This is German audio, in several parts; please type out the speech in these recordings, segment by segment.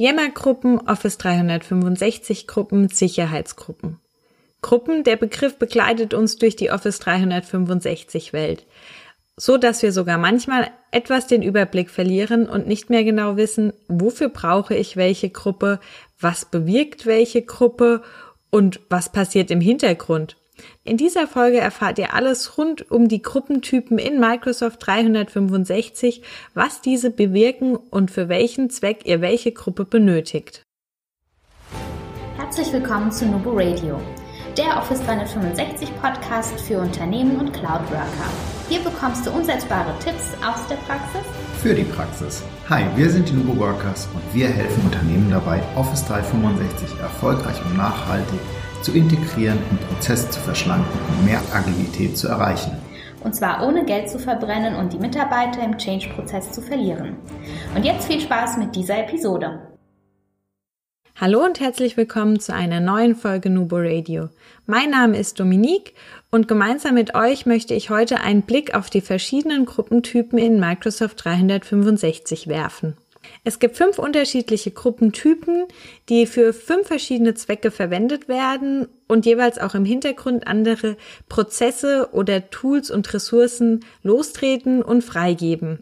Yammer-Gruppen, Office 365-Gruppen, Sicherheitsgruppen. Gruppen, der Begriff begleitet uns durch die Office 365 Welt, so dass wir sogar manchmal etwas den Überblick verlieren und nicht mehr genau wissen, wofür brauche ich welche Gruppe, was bewirkt welche Gruppe und was passiert im Hintergrund. In dieser Folge erfahrt ihr alles rund um die Gruppentypen in Microsoft 365, was diese bewirken und für welchen Zweck ihr welche Gruppe benötigt. Herzlich willkommen zu Nubo Radio, der Office 365 Podcast für Unternehmen und Cloud Worker. Hier bekommst du umsetzbare Tipps aus der Praxis für die Praxis. Hi, wir sind die Nubo Workers und wir helfen Unternehmen dabei, Office 365 erfolgreich und nachhaltig zu integrieren und Prozesse zu verschlanken und mehr Agilität zu erreichen. Und zwar ohne Geld zu verbrennen und die Mitarbeiter im Change-Prozess zu verlieren. Und jetzt viel Spaß mit dieser Episode. Hallo und herzlich willkommen zu einer neuen Folge Nubo Radio. Mein Name ist Dominique und gemeinsam mit euch möchte ich heute einen Blick auf die verschiedenen Gruppentypen in Microsoft 365 werfen. Es gibt fünf unterschiedliche Gruppentypen, die für fünf verschiedene Zwecke verwendet werden und jeweils auch im Hintergrund andere Prozesse oder Tools und Ressourcen lostreten und freigeben.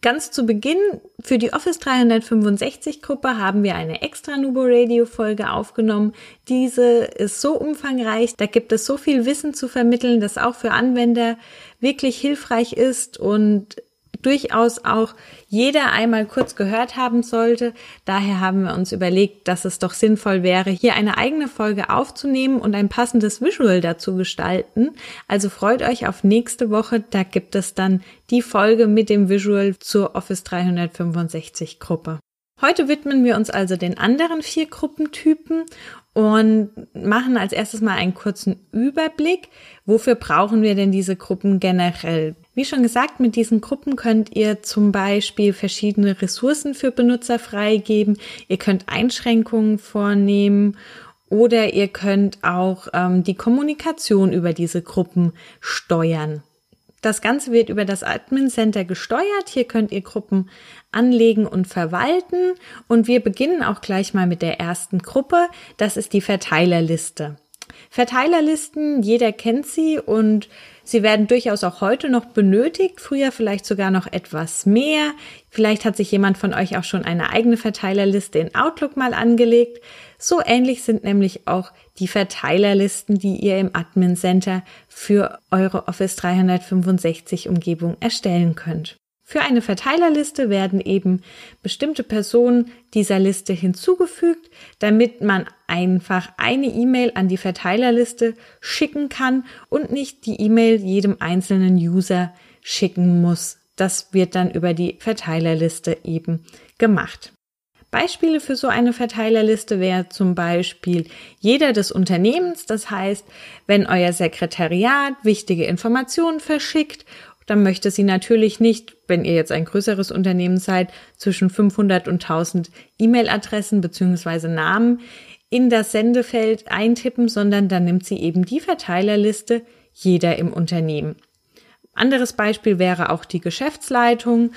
Ganz zu Beginn für die Office 365 Gruppe haben wir eine extra Nubo Radio Folge aufgenommen. Diese ist so umfangreich, da gibt es so viel Wissen zu vermitteln, das auch für Anwender wirklich hilfreich ist und durchaus auch jeder einmal kurz gehört haben sollte. Daher haben wir uns überlegt, dass es doch sinnvoll wäre, hier eine eigene Folge aufzunehmen und ein passendes Visual dazu gestalten. Also freut euch auf nächste Woche. Da gibt es dann die Folge mit dem Visual zur Office 365 Gruppe. Heute widmen wir uns also den anderen vier Gruppentypen und machen als erstes mal einen kurzen Überblick. Wofür brauchen wir denn diese Gruppen generell? Wie schon gesagt, mit diesen Gruppen könnt ihr zum Beispiel verschiedene Ressourcen für Benutzer freigeben. Ihr könnt Einschränkungen vornehmen oder ihr könnt auch ähm, die Kommunikation über diese Gruppen steuern. Das Ganze wird über das Admin Center gesteuert. Hier könnt ihr Gruppen anlegen und verwalten. Und wir beginnen auch gleich mal mit der ersten Gruppe. Das ist die Verteilerliste. Verteilerlisten, jeder kennt sie und sie werden durchaus auch heute noch benötigt, früher vielleicht sogar noch etwas mehr. Vielleicht hat sich jemand von euch auch schon eine eigene Verteilerliste in Outlook mal angelegt. So ähnlich sind nämlich auch die Verteilerlisten, die ihr im Admin Center für eure Office 365 Umgebung erstellen könnt. Für eine Verteilerliste werden eben bestimmte Personen dieser Liste hinzugefügt, damit man einfach eine E-Mail an die Verteilerliste schicken kann und nicht die E-Mail jedem einzelnen User schicken muss. Das wird dann über die Verteilerliste eben gemacht. Beispiele für so eine Verteilerliste wäre zum Beispiel jeder des Unternehmens. Das heißt, wenn euer Sekretariat wichtige Informationen verschickt dann möchte sie natürlich nicht, wenn ihr jetzt ein größeres Unternehmen seid, zwischen 500 und 1000 E-Mail-Adressen beziehungsweise Namen in das Sendefeld eintippen, sondern dann nimmt sie eben die Verteilerliste jeder im Unternehmen. Anderes Beispiel wäre auch die Geschäftsleitung.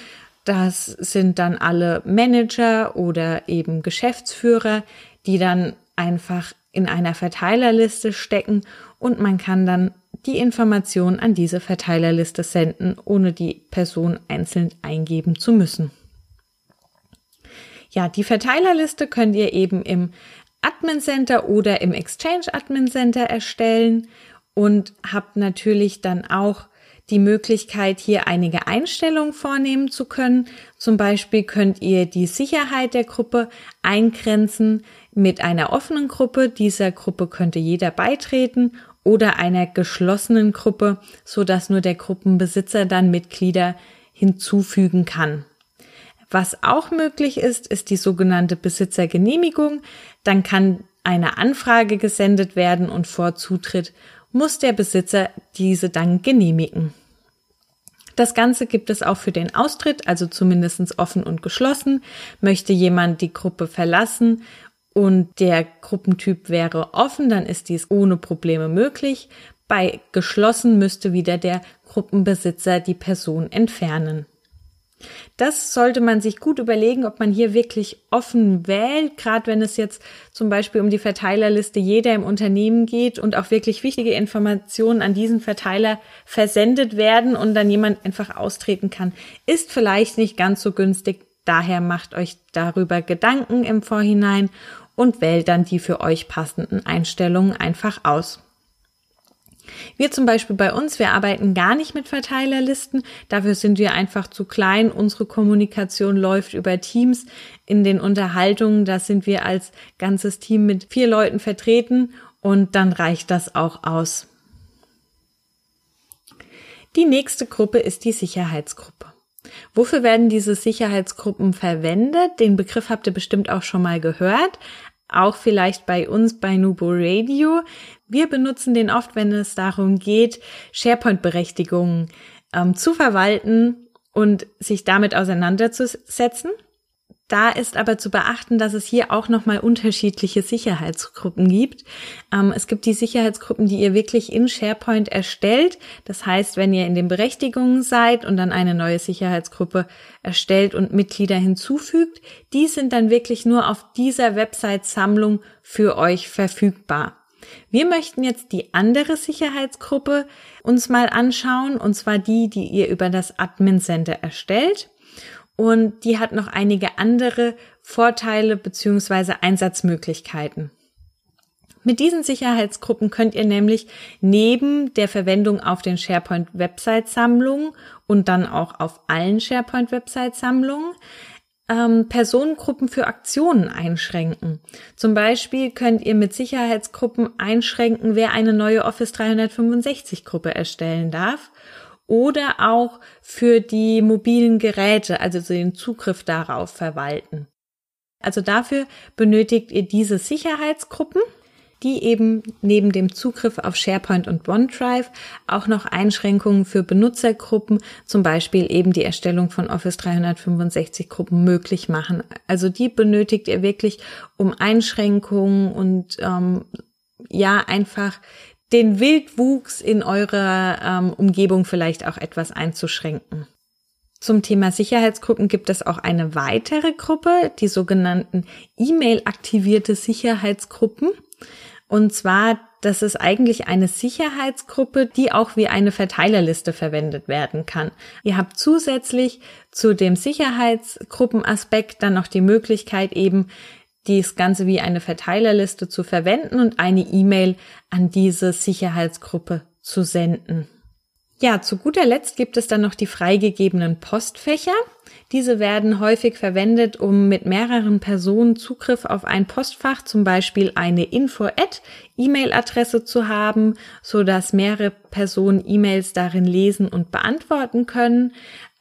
Das sind dann alle Manager oder eben Geschäftsführer, die dann einfach in einer Verteilerliste stecken und man kann dann die Information an diese Verteilerliste senden, ohne die Person einzeln eingeben zu müssen. Ja, die Verteilerliste könnt ihr eben im Admin Center oder im Exchange Admin Center erstellen und habt natürlich dann auch die Möglichkeit, hier einige Einstellungen vornehmen zu können. Zum Beispiel könnt ihr die Sicherheit der Gruppe eingrenzen mit einer offenen Gruppe. Dieser Gruppe könnte jeder beitreten oder einer geschlossenen Gruppe, so dass nur der Gruppenbesitzer dann Mitglieder hinzufügen kann. Was auch möglich ist, ist die sogenannte Besitzergenehmigung. Dann kann eine Anfrage gesendet werden und vor Zutritt muss der Besitzer diese dann genehmigen. Das Ganze gibt es auch für den Austritt, also zumindest offen und geschlossen. Möchte jemand die Gruppe verlassen und der Gruppentyp wäre offen, dann ist dies ohne Probleme möglich. Bei geschlossen müsste wieder der Gruppenbesitzer die Person entfernen. Das sollte man sich gut überlegen, ob man hier wirklich offen wählt, gerade wenn es jetzt zum Beispiel um die Verteilerliste jeder im Unternehmen geht und auch wirklich wichtige Informationen an diesen Verteiler versendet werden und dann jemand einfach austreten kann, ist vielleicht nicht ganz so günstig. Daher macht euch darüber Gedanken im Vorhinein und wählt dann die für euch passenden Einstellungen einfach aus. Wir zum Beispiel bei uns, wir arbeiten gar nicht mit Verteilerlisten. Dafür sind wir einfach zu klein. Unsere Kommunikation läuft über Teams. In den Unterhaltungen, da sind wir als ganzes Team mit vier Leuten vertreten und dann reicht das auch aus. Die nächste Gruppe ist die Sicherheitsgruppe. Wofür werden diese Sicherheitsgruppen verwendet? Den Begriff habt ihr bestimmt auch schon mal gehört auch vielleicht bei uns bei Nubo Radio. Wir benutzen den oft, wenn es darum geht, SharePoint-Berechtigungen ähm, zu verwalten und sich damit auseinanderzusetzen. Da ist aber zu beachten, dass es hier auch nochmal unterschiedliche Sicherheitsgruppen gibt. Ähm, es gibt die Sicherheitsgruppen, die ihr wirklich in SharePoint erstellt. Das heißt, wenn ihr in den Berechtigungen seid und dann eine neue Sicherheitsgruppe erstellt und Mitglieder hinzufügt, die sind dann wirklich nur auf dieser Website-Sammlung für euch verfügbar. Wir möchten jetzt die andere Sicherheitsgruppe uns mal anschauen, und zwar die, die ihr über das Admin Center erstellt und die hat noch einige andere Vorteile beziehungsweise Einsatzmöglichkeiten. Mit diesen Sicherheitsgruppen könnt ihr nämlich neben der Verwendung auf den SharePoint Website Sammlungen und dann auch auf allen SharePoint Website Sammlungen ähm, Personengruppen für Aktionen einschränken. Zum Beispiel könnt ihr mit Sicherheitsgruppen einschränken, wer eine neue Office 365 Gruppe erstellen darf oder auch für die mobilen Geräte, also den Zugriff darauf verwalten. Also dafür benötigt ihr diese Sicherheitsgruppen, die eben neben dem Zugriff auf SharePoint und OneDrive auch noch Einschränkungen für Benutzergruppen, zum Beispiel eben die Erstellung von Office 365 Gruppen möglich machen. Also die benötigt ihr wirklich, um Einschränkungen und ähm, ja einfach den Wildwuchs in eurer ähm, Umgebung vielleicht auch etwas einzuschränken. Zum Thema Sicherheitsgruppen gibt es auch eine weitere Gruppe, die sogenannten E-Mail-aktivierte Sicherheitsgruppen. Und zwar, das ist eigentlich eine Sicherheitsgruppe, die auch wie eine Verteilerliste verwendet werden kann. Ihr habt zusätzlich zu dem Sicherheitsgruppenaspekt dann noch die Möglichkeit eben dies Ganze wie eine Verteilerliste zu verwenden und eine E-Mail an diese Sicherheitsgruppe zu senden. Ja, zu guter Letzt gibt es dann noch die freigegebenen Postfächer. Diese werden häufig verwendet, um mit mehreren Personen Zugriff auf ein Postfach, zum Beispiel eine Info-E-Mail-Adresse zu haben, so dass mehrere Personen E-Mails darin lesen und beantworten können.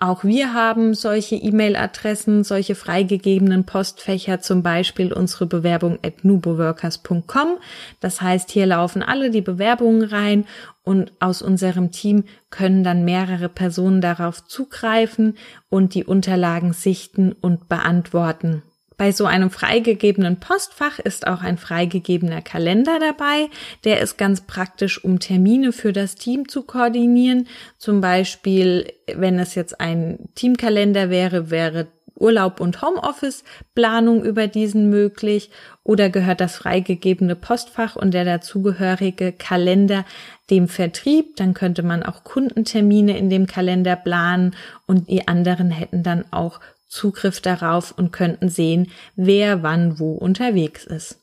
Auch wir haben solche E-Mail-Adressen, solche freigegebenen Postfächer, zum Beispiel unsere Bewerbung at nuboworkers.com. Das heißt, hier laufen alle die Bewerbungen rein und aus unserem Team können dann mehrere Personen darauf zugreifen und die Unterlagen sichten und beantworten. Bei so einem freigegebenen Postfach ist auch ein freigegebener Kalender dabei. Der ist ganz praktisch, um Termine für das Team zu koordinieren. Zum Beispiel, wenn es jetzt ein Teamkalender wäre, wäre Urlaub und Homeoffice-Planung über diesen möglich oder gehört das freigegebene Postfach und der dazugehörige Kalender dem Vertrieb, dann könnte man auch Kundentermine in dem Kalender planen und die anderen hätten dann auch Zugriff darauf und könnten sehen, wer wann wo unterwegs ist.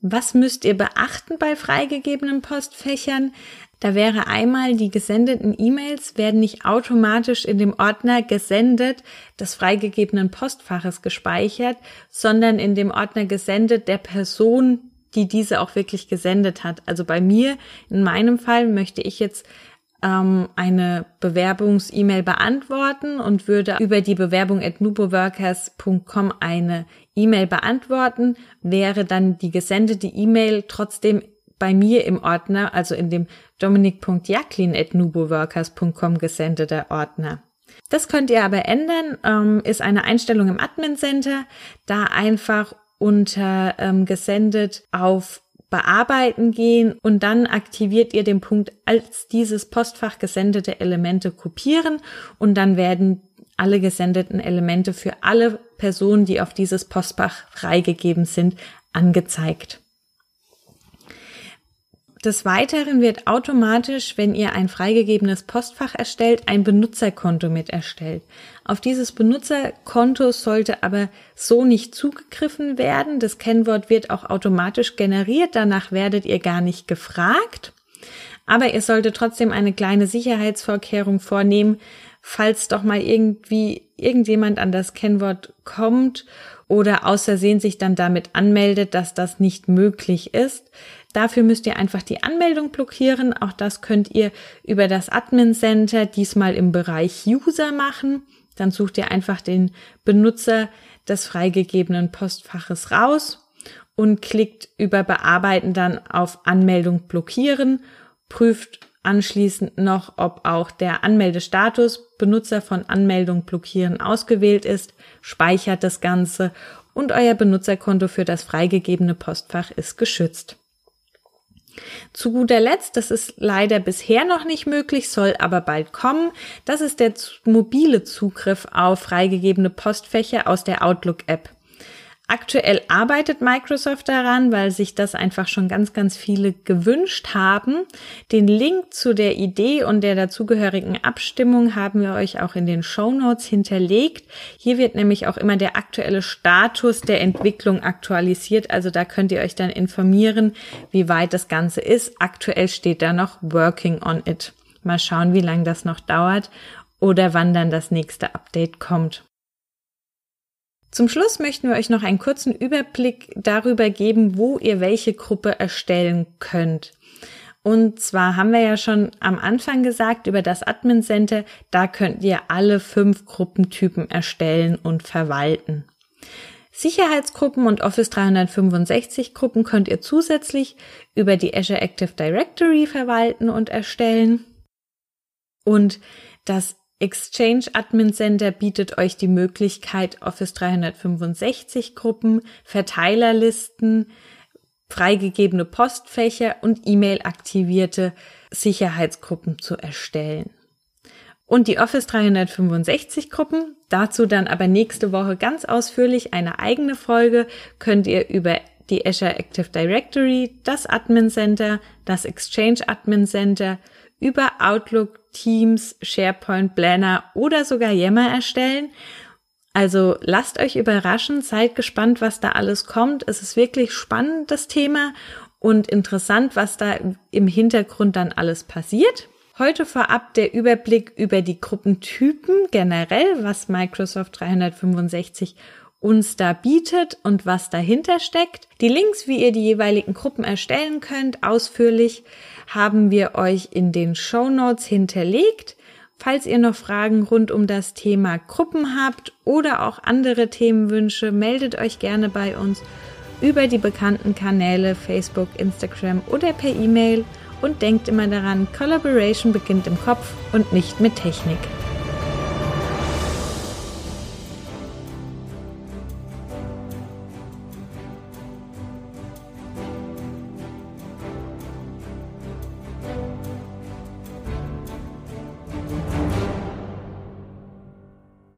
Was müsst ihr beachten bei freigegebenen Postfächern? Da wäre einmal, die gesendeten E-Mails werden nicht automatisch in dem Ordner gesendet des freigegebenen Postfaches gespeichert, sondern in dem Ordner gesendet der Person, die diese auch wirklich gesendet hat. Also bei mir, in meinem Fall, möchte ich jetzt ähm, eine Bewerbungs-E-Mail beantworten und würde über die Bewerbung at nuboworkers.com eine E-Mail beantworten, wäre dann die gesendete E-Mail trotzdem bei mir im Ordner, also in dem dominik.jacklin at nuboworkers.com gesendeter Ordner. Das könnt ihr aber ändern, ähm, ist eine Einstellung im Admin Center, da einfach unter ähm, gesendet auf bearbeiten gehen und dann aktiviert ihr den Punkt als dieses Postfach gesendete Elemente kopieren und dann werden alle gesendeten Elemente für alle Personen, die auf dieses Postfach freigegeben sind, angezeigt. Des Weiteren wird automatisch, wenn ihr ein freigegebenes Postfach erstellt, ein Benutzerkonto mit erstellt. Auf dieses Benutzerkonto sollte aber so nicht zugegriffen werden. Das Kennwort wird auch automatisch generiert. Danach werdet ihr gar nicht gefragt. Aber ihr solltet trotzdem eine kleine Sicherheitsvorkehrung vornehmen, falls doch mal irgendwie irgendjemand an das Kennwort kommt oder außersehen sich dann damit anmeldet, dass das nicht möglich ist. Dafür müsst ihr einfach die Anmeldung blockieren. Auch das könnt ihr über das Admin Center diesmal im Bereich User machen. Dann sucht ihr einfach den Benutzer des freigegebenen Postfaches raus und klickt über Bearbeiten dann auf Anmeldung blockieren, prüft anschließend noch, ob auch der Anmeldestatus Benutzer von Anmeldung blockieren ausgewählt ist, speichert das Ganze und euer Benutzerkonto für das freigegebene Postfach ist geschützt. Zu guter Letzt, das ist leider bisher noch nicht möglich, soll aber bald kommen, das ist der mobile Zugriff auf freigegebene Postfächer aus der Outlook-App. Aktuell arbeitet Microsoft daran, weil sich das einfach schon ganz, ganz viele gewünscht haben. Den Link zu der Idee und der dazugehörigen Abstimmung haben wir euch auch in den Show Notes hinterlegt. Hier wird nämlich auch immer der aktuelle Status der Entwicklung aktualisiert. Also da könnt ihr euch dann informieren, wie weit das Ganze ist. Aktuell steht da noch Working on it. Mal schauen, wie lange das noch dauert oder wann dann das nächste Update kommt. Zum Schluss möchten wir euch noch einen kurzen Überblick darüber geben, wo ihr welche Gruppe erstellen könnt. Und zwar haben wir ja schon am Anfang gesagt über das Admin Center, da könnt ihr alle fünf Gruppentypen erstellen und verwalten. Sicherheitsgruppen und Office 365 Gruppen könnt ihr zusätzlich über die Azure Active Directory verwalten und erstellen. Und das Exchange Admin Center bietet euch die Möglichkeit, Office 365 Gruppen, Verteilerlisten, freigegebene Postfächer und E-Mail aktivierte Sicherheitsgruppen zu erstellen. Und die Office 365 Gruppen, dazu dann aber nächste Woche ganz ausführlich eine eigene Folge, könnt ihr über die Azure Active Directory, das Admin Center, das Exchange Admin Center, über Outlook, Teams, SharePoint, Planner oder sogar Yammer erstellen. Also lasst euch überraschen, seid gespannt, was da alles kommt. Es ist wirklich spannend, das Thema, und interessant, was da im Hintergrund dann alles passiert. Heute vorab der Überblick über die Gruppentypen generell, was Microsoft 365 uns da bietet und was dahinter steckt. Die Links, wie ihr die jeweiligen Gruppen erstellen könnt, ausführlich haben wir euch in den Show Notes hinterlegt. Falls ihr noch Fragen rund um das Thema Gruppen habt oder auch andere Themenwünsche, meldet euch gerne bei uns über die bekannten Kanäle Facebook, Instagram oder per E-Mail und denkt immer daran, Collaboration beginnt im Kopf und nicht mit Technik.